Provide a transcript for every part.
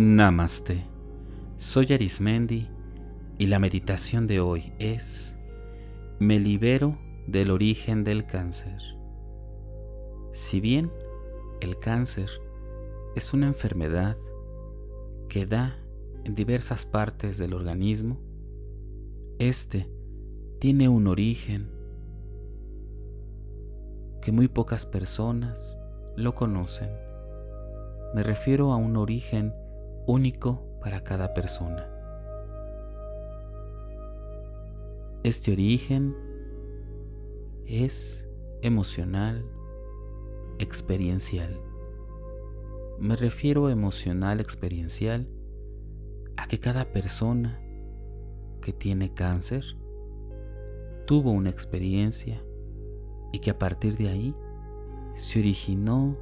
Namaste. Soy Arismendi y la meditación de hoy es Me libero del origen del cáncer. Si bien el cáncer es una enfermedad que da en diversas partes del organismo, este tiene un origen que muy pocas personas lo conocen. Me refiero a un origen único para cada persona. Este origen es emocional, experiencial. Me refiero emocional, experiencial, a que cada persona que tiene cáncer tuvo una experiencia y que a partir de ahí se originó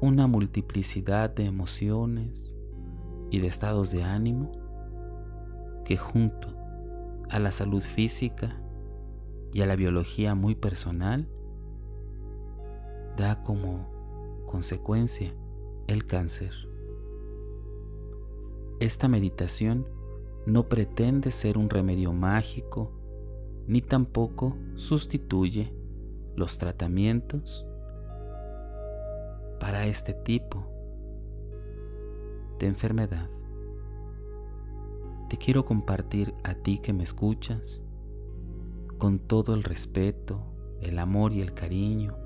una multiplicidad de emociones y de estados de ánimo que junto a la salud física y a la biología muy personal da como consecuencia el cáncer. Esta meditación no pretende ser un remedio mágico ni tampoco sustituye los tratamientos para este tipo de enfermedad. Te quiero compartir a ti que me escuchas con todo el respeto, el amor y el cariño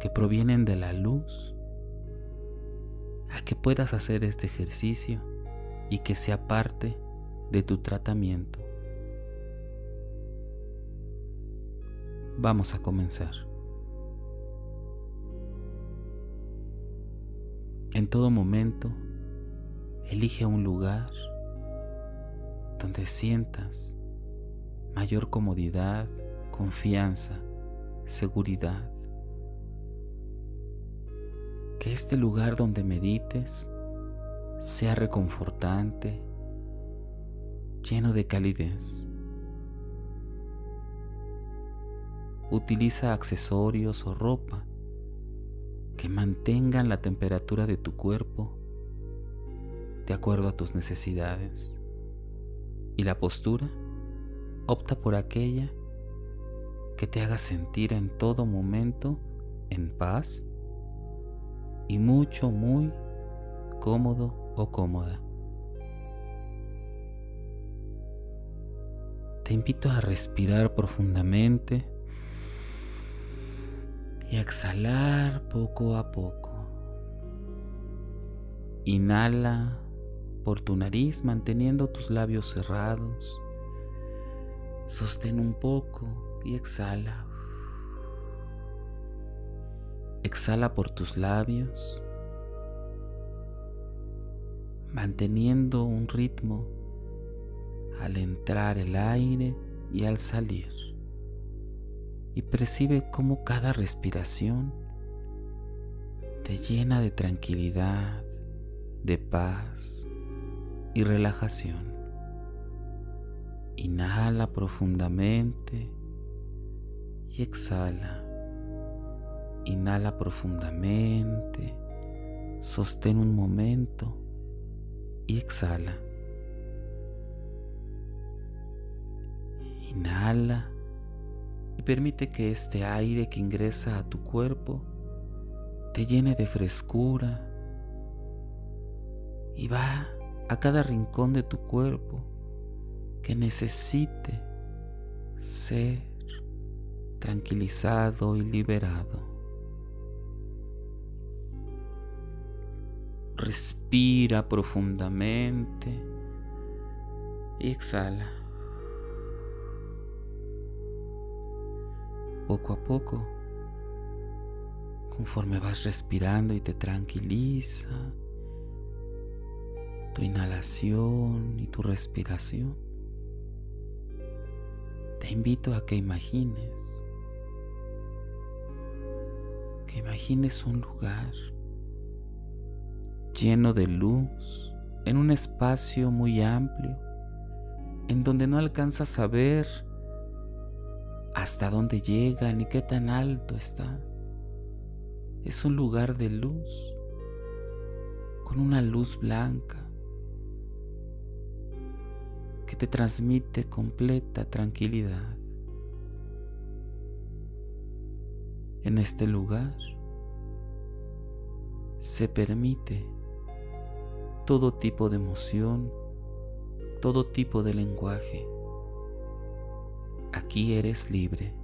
que provienen de la luz a que puedas hacer este ejercicio y que sea parte de tu tratamiento. Vamos a comenzar. En todo momento, elige un lugar donde sientas mayor comodidad, confianza, seguridad. Que este lugar donde medites sea reconfortante, lleno de calidez. Utiliza accesorios o ropa que mantengan la temperatura de tu cuerpo de acuerdo a tus necesidades. Y la postura, opta por aquella que te haga sentir en todo momento en paz y mucho, muy cómodo o cómoda. Te invito a respirar profundamente y a exhalar poco a poco. Inhala por tu nariz manteniendo tus labios cerrados. Sostén un poco y exhala. Exhala por tus labios, manteniendo un ritmo al entrar el aire y al salir y percibe cómo cada respiración te llena de tranquilidad, de paz y relajación. Inhala profundamente y exhala. Inhala profundamente, sostén un momento y exhala. Inhala y permite que este aire que ingresa a tu cuerpo te llene de frescura y va a cada rincón de tu cuerpo que necesite ser tranquilizado y liberado. Respira profundamente y exhala. poco a poco, conforme vas respirando y te tranquiliza tu inhalación y tu respiración, te invito a que imagines, que imagines un lugar lleno de luz en un espacio muy amplio en donde no alcanzas a ver hasta dónde llega ni qué tan alto está. Es un lugar de luz, con una luz blanca que te transmite completa tranquilidad. En este lugar se permite todo tipo de emoción, todo tipo de lenguaje. Aquí eres libre.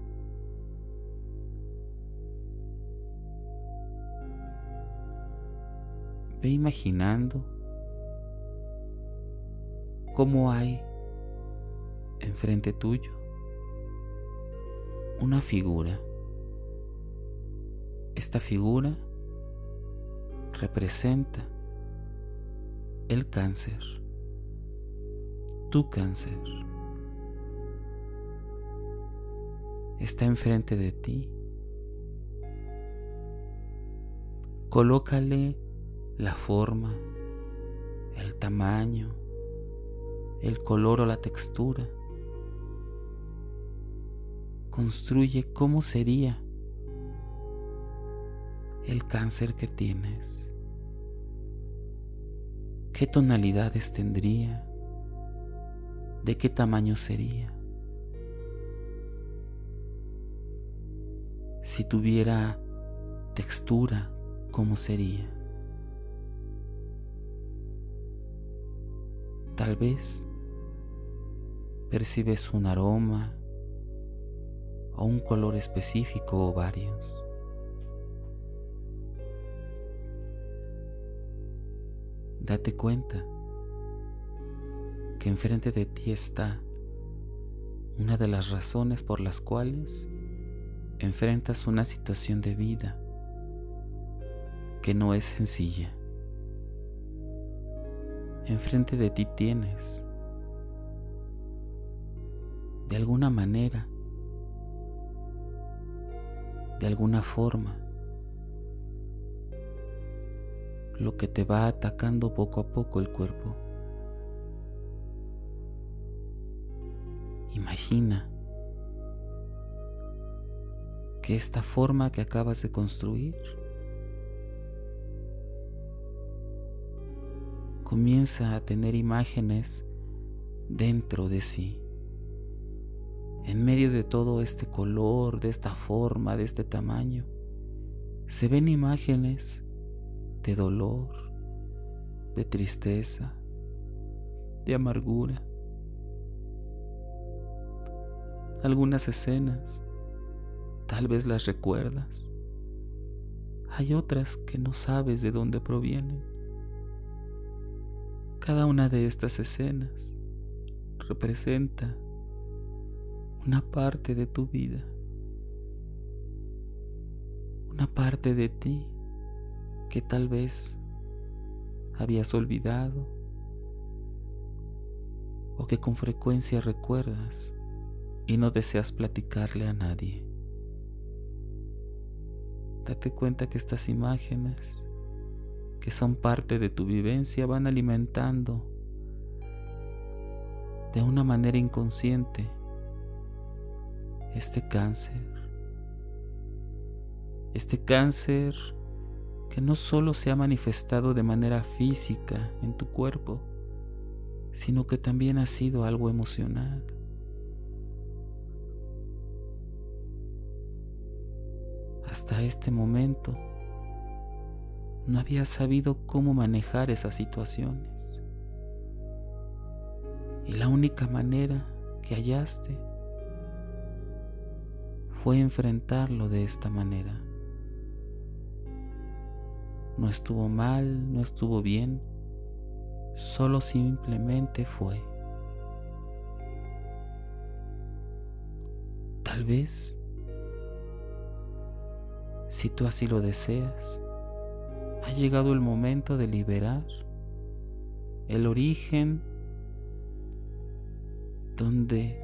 Ve imaginando cómo hay enfrente tuyo una figura. Esta figura representa el cáncer, tu cáncer. Está enfrente de ti. Colócale la forma, el tamaño, el color o la textura. Construye cómo sería el cáncer que tienes. ¿Qué tonalidades tendría? ¿De qué tamaño sería? Si tuviera textura, ¿cómo sería? Tal vez percibes un aroma o un color específico o varios. Date cuenta que enfrente de ti está una de las razones por las cuales enfrentas una situación de vida que no es sencilla. Enfrente de ti tienes, de alguna manera, de alguna forma, lo que te va atacando poco a poco el cuerpo. Imagina que esta forma que acabas de construir comienza a tener imágenes dentro de sí. En medio de todo este color, de esta forma, de este tamaño, se ven imágenes de dolor, de tristeza, de amargura. Algunas escenas tal vez las recuerdas. Hay otras que no sabes de dónde provienen. Cada una de estas escenas representa una parte de tu vida, una parte de ti que tal vez habías olvidado o que con frecuencia recuerdas y no deseas platicarle a nadie. Date cuenta que estas imágenes, que son parte de tu vivencia, van alimentando de una manera inconsciente este cáncer. Este cáncer que no solo se ha manifestado de manera física en tu cuerpo, sino que también ha sido algo emocional. Hasta este momento no había sabido cómo manejar esas situaciones. Y la única manera que hallaste fue enfrentarlo de esta manera no estuvo mal, no estuvo bien, solo simplemente fue. Tal vez, si tú así lo deseas, ha llegado el momento de liberar el origen donde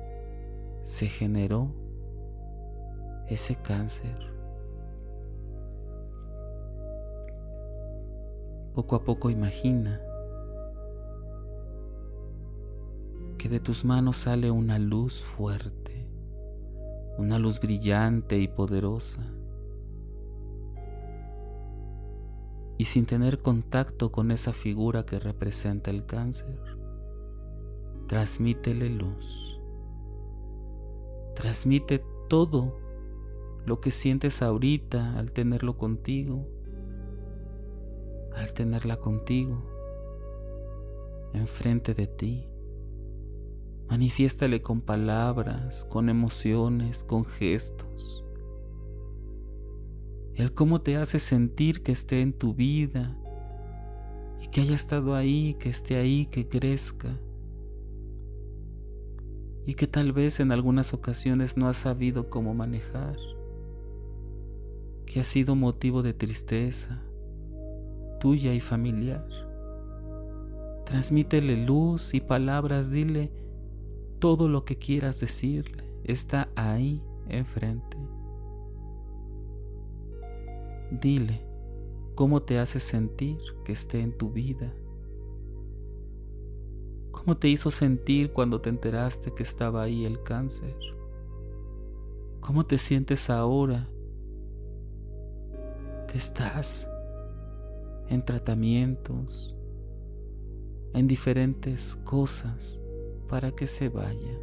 se generó ese cáncer. Poco a poco imagina que de tus manos sale una luz fuerte, una luz brillante y poderosa. y sin tener contacto con esa figura que representa el cáncer, transmítele luz. Transmite todo lo que sientes ahorita al tenerlo contigo, al tenerla contigo, enfrente de ti. Manifiéstale con palabras, con emociones, con gestos el cómo te hace sentir que esté en tu vida y que haya estado ahí, que esté ahí, que crezca. Y que tal vez en algunas ocasiones no has sabido cómo manejar, que ha sido motivo de tristeza tuya y familiar. Transmítele luz y palabras, dile todo lo que quieras decirle, está ahí enfrente. Dile cómo te hace sentir que esté en tu vida. ¿Cómo te hizo sentir cuando te enteraste que estaba ahí el cáncer? ¿Cómo te sientes ahora que estás en tratamientos, en diferentes cosas para que se vaya?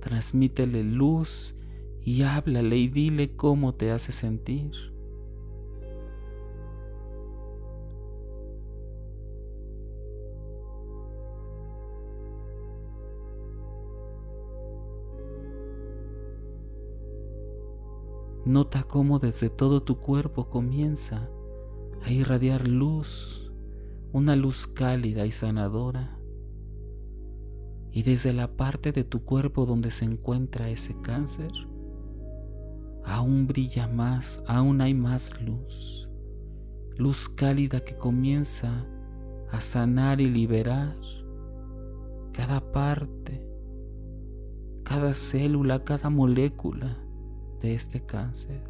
Transmítele luz y háblale y dile cómo te hace sentir. Nota cómo desde todo tu cuerpo comienza a irradiar luz, una luz cálida y sanadora. Y desde la parte de tu cuerpo donde se encuentra ese cáncer, aún brilla más, aún hay más luz, luz cálida que comienza a sanar y liberar cada parte, cada célula, cada molécula de este cáncer.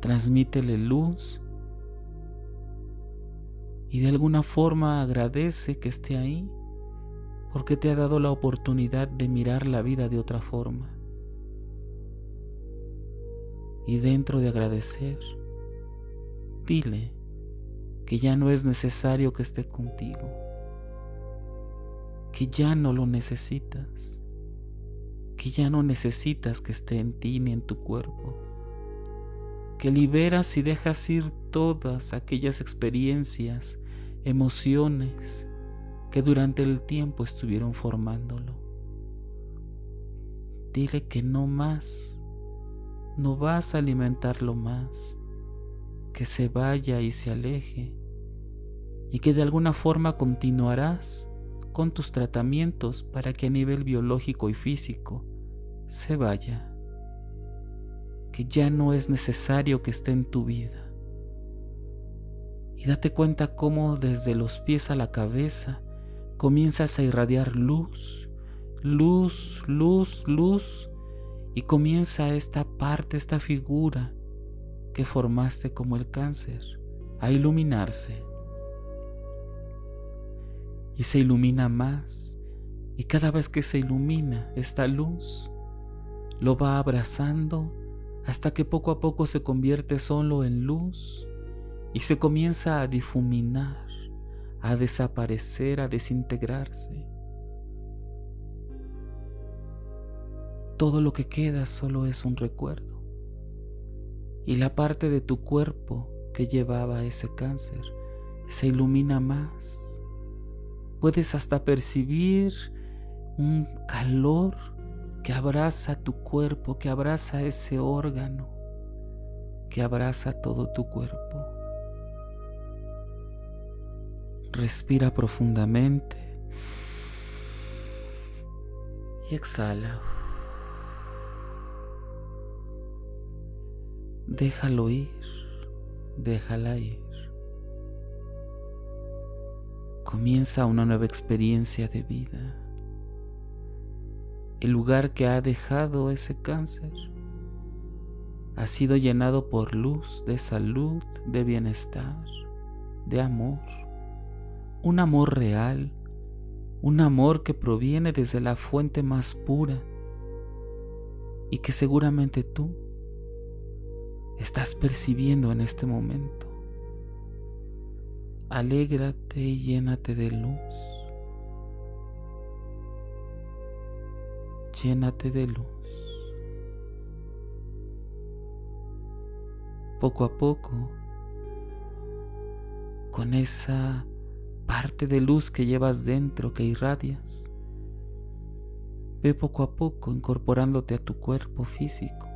Transmítele luz y de alguna forma agradece que esté ahí porque te ha dado la oportunidad de mirar la vida de otra forma. Y dentro de agradecer, dile que ya no es necesario que esté contigo, que ya no lo necesitas, que ya no necesitas que esté en ti ni en tu cuerpo, que liberas y dejas ir todas aquellas experiencias, emociones, que durante el tiempo estuvieron formándolo. Dile que no más, no vas a alimentarlo más, que se vaya y se aleje y que de alguna forma continuarás con tus tratamientos para que a nivel biológico y físico se vaya, que ya no es necesario que esté en tu vida. Y date cuenta cómo desde los pies a la cabeza comienzas a irradiar luz, luz, luz, luz, y comienza esta parte, esta figura que formaste como el cáncer, a iluminarse. Y se ilumina más, y cada vez que se ilumina esta luz, lo va abrazando hasta que poco a poco se convierte solo en luz y se comienza a difuminar a desaparecer, a desintegrarse. Todo lo que queda solo es un recuerdo. Y la parte de tu cuerpo que llevaba ese cáncer se ilumina más. Puedes hasta percibir un calor que abraza tu cuerpo, que abraza ese órgano, que abraza todo tu cuerpo. Respira profundamente y exhala. Déjalo ir, déjala ir. Comienza una nueva experiencia de vida. El lugar que ha dejado ese cáncer ha sido llenado por luz de salud, de bienestar, de amor un amor real, un amor que proviene desde la fuente más pura, y que seguramente tú estás percibiendo en este momento. Alégrate y llénate de luz. Llénate de luz. Poco a poco, con esa parte de luz que llevas dentro, que irradias, ve poco a poco incorporándote a tu cuerpo físico.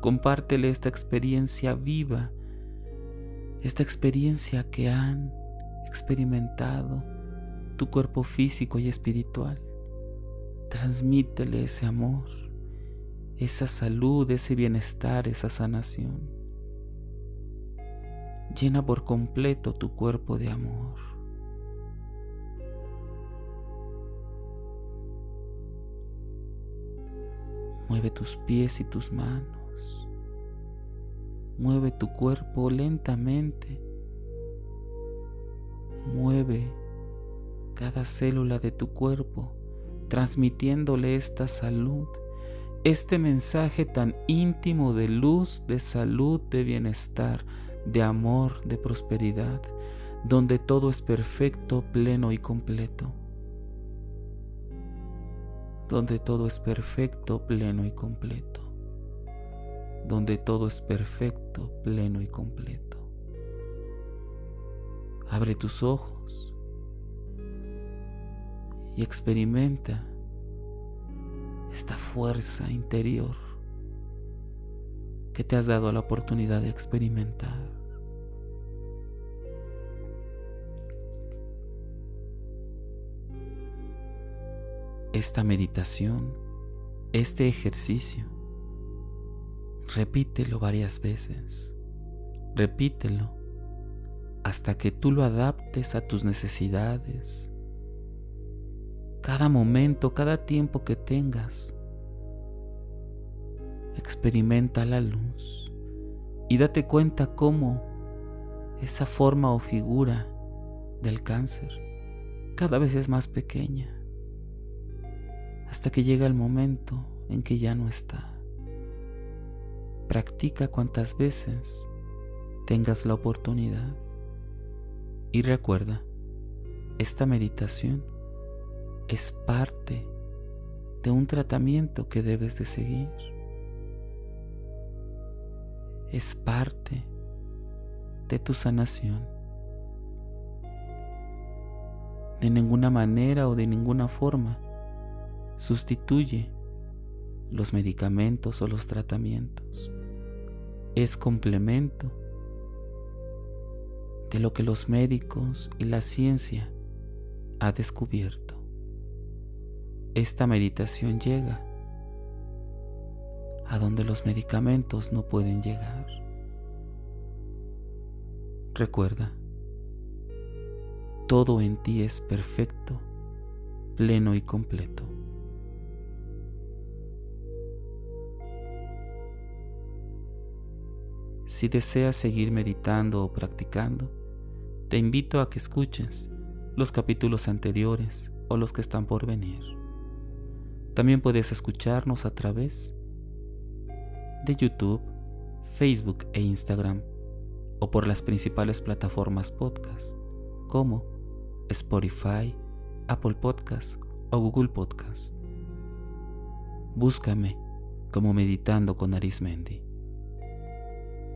Compártele esta experiencia viva, esta experiencia que han experimentado tu cuerpo físico y espiritual. Transmítele ese amor, esa salud, ese bienestar, esa sanación. Llena por completo tu cuerpo de amor. Mueve tus pies y tus manos. Mueve tu cuerpo lentamente. Mueve cada célula de tu cuerpo, transmitiéndole esta salud, este mensaje tan íntimo de luz, de salud, de bienestar, de amor, de prosperidad, donde todo es perfecto, pleno y completo donde todo es perfecto, pleno y completo, donde todo es perfecto, pleno y completo. Abre tus ojos y experimenta esta fuerza interior que te has dado la oportunidad de experimentar. esta meditación, este ejercicio. Repítelo varias veces. Repítelo hasta que tú lo adaptes a tus necesidades. Cada momento, cada tiempo que tengas, experimenta la luz y date cuenta cómo esa forma o figura del cáncer cada vez es más pequeña hasta que llega el momento en que ya no está. Practica cuantas veces tengas la oportunidad. Y recuerda, esta meditación es parte de un tratamiento que debes de seguir. Es parte de tu sanación. De ninguna manera o de ninguna forma sustituye los medicamentos o los tratamientos. Es complemento de lo que los médicos y la ciencia ha descubierto. Esta meditación llega a donde los medicamentos no pueden llegar. Recuerda, todo en ti es perfecto, pleno y completo. Si deseas seguir meditando o practicando, te invito a que escuches los capítulos anteriores o los que están por venir. También puedes escucharnos a través de YouTube, Facebook e Instagram o por las principales plataformas podcast como Spotify, Apple Podcast o Google Podcast. Búscame como Meditando con Arismendi.